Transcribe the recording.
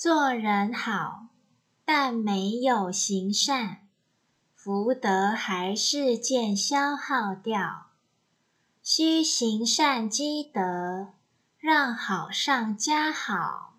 做人好，但没有行善，福德还是渐消耗掉。需行善积德，让好上加好。